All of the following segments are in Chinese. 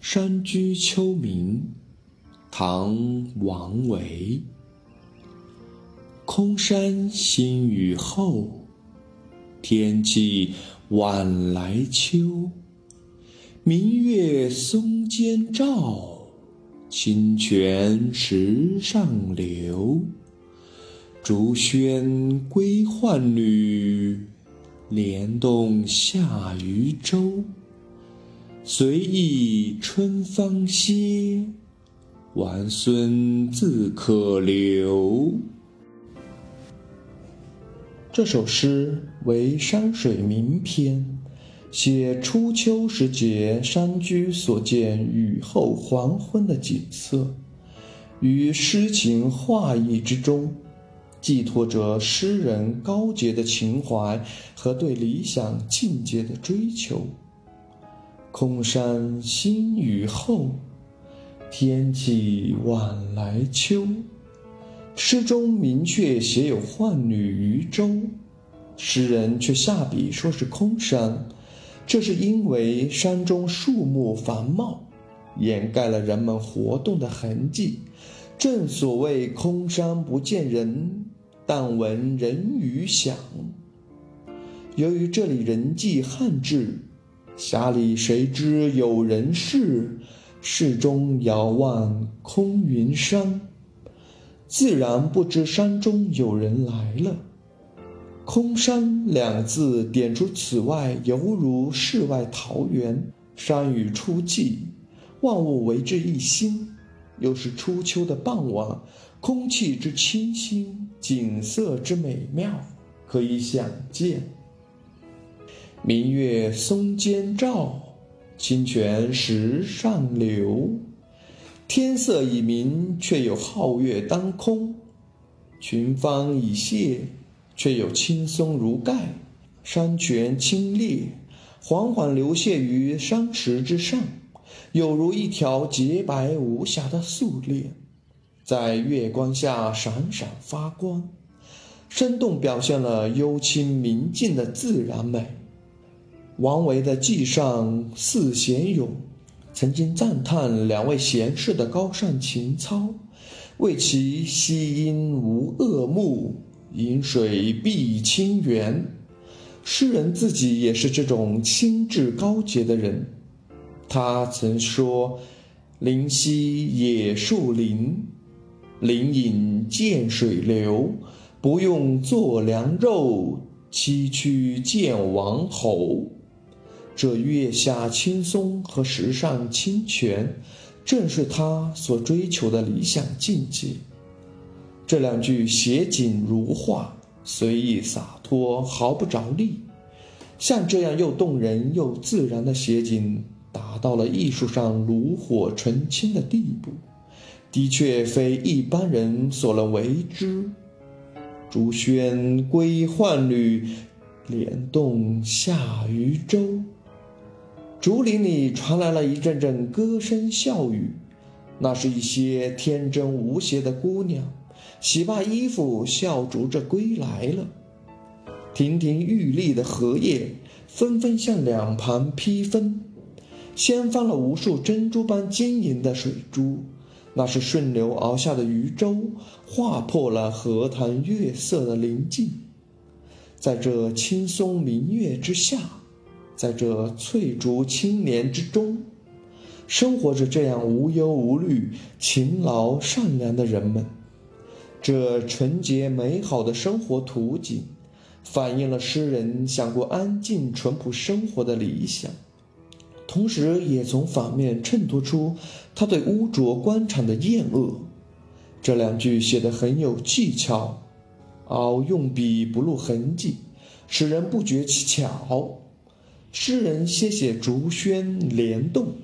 山居秋暝，唐·王维。空山新雨后，天气晚来秋。明月松间照，清泉石上流。竹喧归浣女，莲动下渔舟。随意春芳歇，王孙自可留。这首诗为山水名篇。写初秋时节山居所见雨后黄昏的景色，于诗情画意之中，寄托着诗人高洁的情怀和对理想境界的追求。空山新雨后，天气晚来秋。诗中明确写有浣女渔舟，诗人却下笔说是空山。这是因为山中树木繁茂，掩盖了人们活动的痕迹。正所谓“空山不见人，但闻人语响”。由于这里人迹罕至，匣里谁知有人事？室中遥望空云山，自然不知山中有人来了。空山两字点出此外，犹如世外桃源。山雨初霁，万物为之一新。又是初秋的傍晚，空气之清新，景色之美妙，可以想见。明月松间照，清泉石上流。天色已明，却有皓月当空。群芳已谢。却又青松如盖，山泉清冽，缓缓流泻于山石之上，有如一条洁白无瑕的素链，在月光下闪闪发光，生动表现了幽清明净的自然美。王维的寄上四贤咏，曾经赞叹两位贤士的高尚情操，为其惜音无恶目。饮水必清源，诗人自己也是这种心智高洁的人。他曾说：“林溪野树林，林隐见水流。不用做良肉，崎岖见王侯。”这月下青松和石上清泉，正是他所追求的理想境界。这两句写景如画，随意洒脱，毫不着力。像这样又动人又自然的写景，达到了艺术上炉火纯青的地步，的确非一般人所能为之。竹喧归浣女，莲动下渔舟。竹林里传来了一阵阵歌声笑语，那是一些天真无邪的姑娘。洗罢衣服，笑逐着归来了。亭亭玉立的荷叶纷纷向两旁披风，掀翻了无数珍珠般晶莹的水珠。那是顺流而下的渔舟，划破了荷塘月色的宁静。在这青松明月之下，在这翠竹青莲之中，生活着这样无忧无虑、勤劳善良的人们。这纯洁美好的生活图景，反映了诗人想过安静淳朴生活的理想，同时也从反面衬托出他对污浊官场的厌恶。这两句写得很有技巧，而用笔不露痕迹，使人不觉其巧。诗人先写竹喧莲动，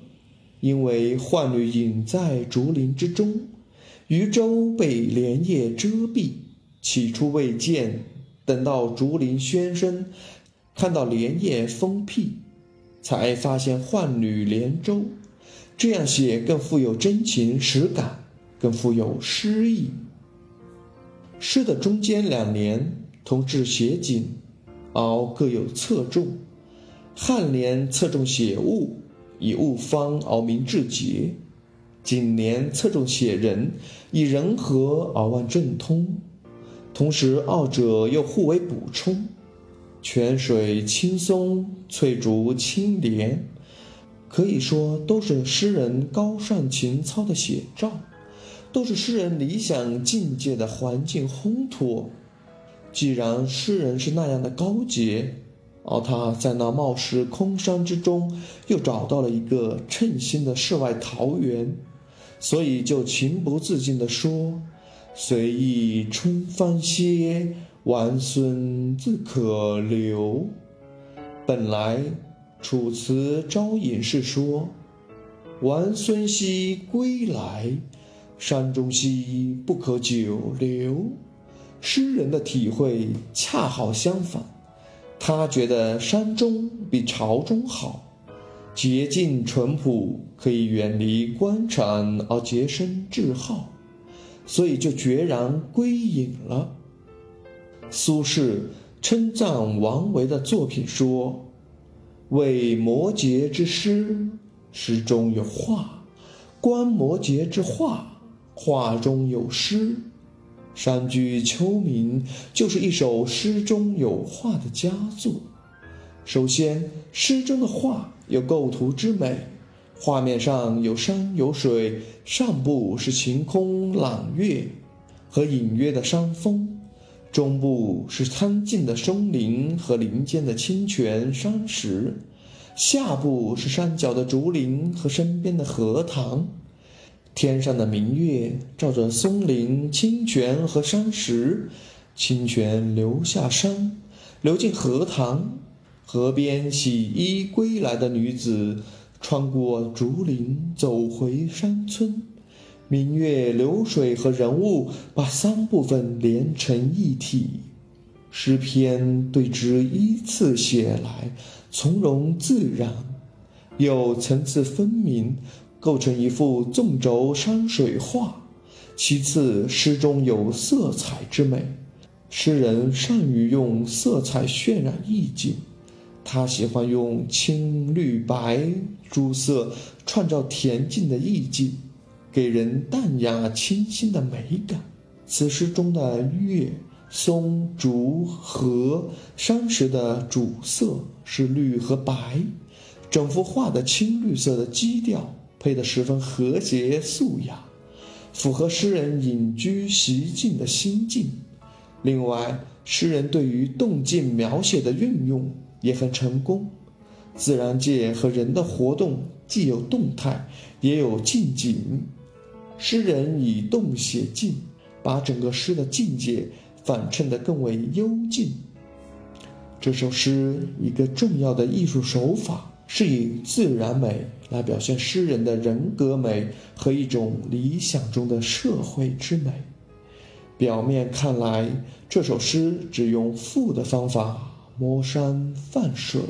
因为浣女隐在竹林之中。渔舟被莲叶遮蔽，起初未见，等到竹林喧声，看到莲叶封辟，才发现浣女莲舟。这样写更富有真情实感，更富有诗意。诗的中间两联同治写景，而各有侧重。颔联侧重写物，以物方而明志节；景年侧重写人，以人和而万正通。同时，二者又互为补充。泉水青松，翠竹清莲，可以说都是诗人高尚情操的写照，都是诗人理想境界的环境烘托。既然诗人是那样的高洁，而他在那貌似空山之中又找到了一个称心的世外桃源，所以就情不自禁地说：“随意春芳歇。”王孙自可留。本来《楚辞·招隐士》说：“王孙兮归来，山中兮不可久留。”诗人的体会恰好相反，他觉得山中比朝中好，洁净淳朴，可以远离官场而洁身自好，所以就决然归隐了。苏轼称赞王维的作品说：“为摩诘之诗，诗中有画；观摩诘之画，画中有诗。山居秋暝就是一首诗中有画的佳作。首先，诗中的画有构图之美，画面上有山有水，上部是晴空朗月和隐约的山峰。”中部是苍劲的松林和林间的清泉山石，下部是山脚的竹林和身边的荷塘。天上的明月照着松林、清泉和山石，清泉流下山，流进荷塘。河边洗衣归来的女子，穿过竹林走回山村。明月、流水和人物把三部分连成一体，诗篇对之依次写来，从容自然，又层次分明，构成一幅纵轴山水画。其次，诗中有色彩之美，诗人善于用色彩渲染意境，他喜欢用青、绿、白诸色创造恬静的意境。给人淡雅清新的美感。此诗中的月、松、竹、荷、山石的主色是绿和白，整幅画的青绿色的基调配得十分和谐素雅，符合诗人隐居习静的心境。另外，诗人对于动静描写的运用也很成功。自然界和人的活动既有动态，也有静景。诗人以动写静，把整个诗的境界反衬得更为幽静。这首诗一个重要的艺术手法是以自然美来表现诗人的人格美和一种理想中的社会之美。表面看来，这首诗只用赋的方法摸山泛水，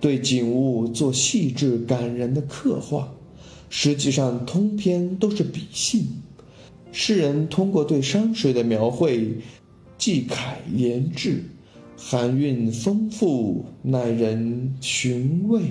对景物做细致感人的刻画。实际上，通篇都是比兴。诗人通过对山水的描绘，既楷言志，含蕴丰富，耐人寻味。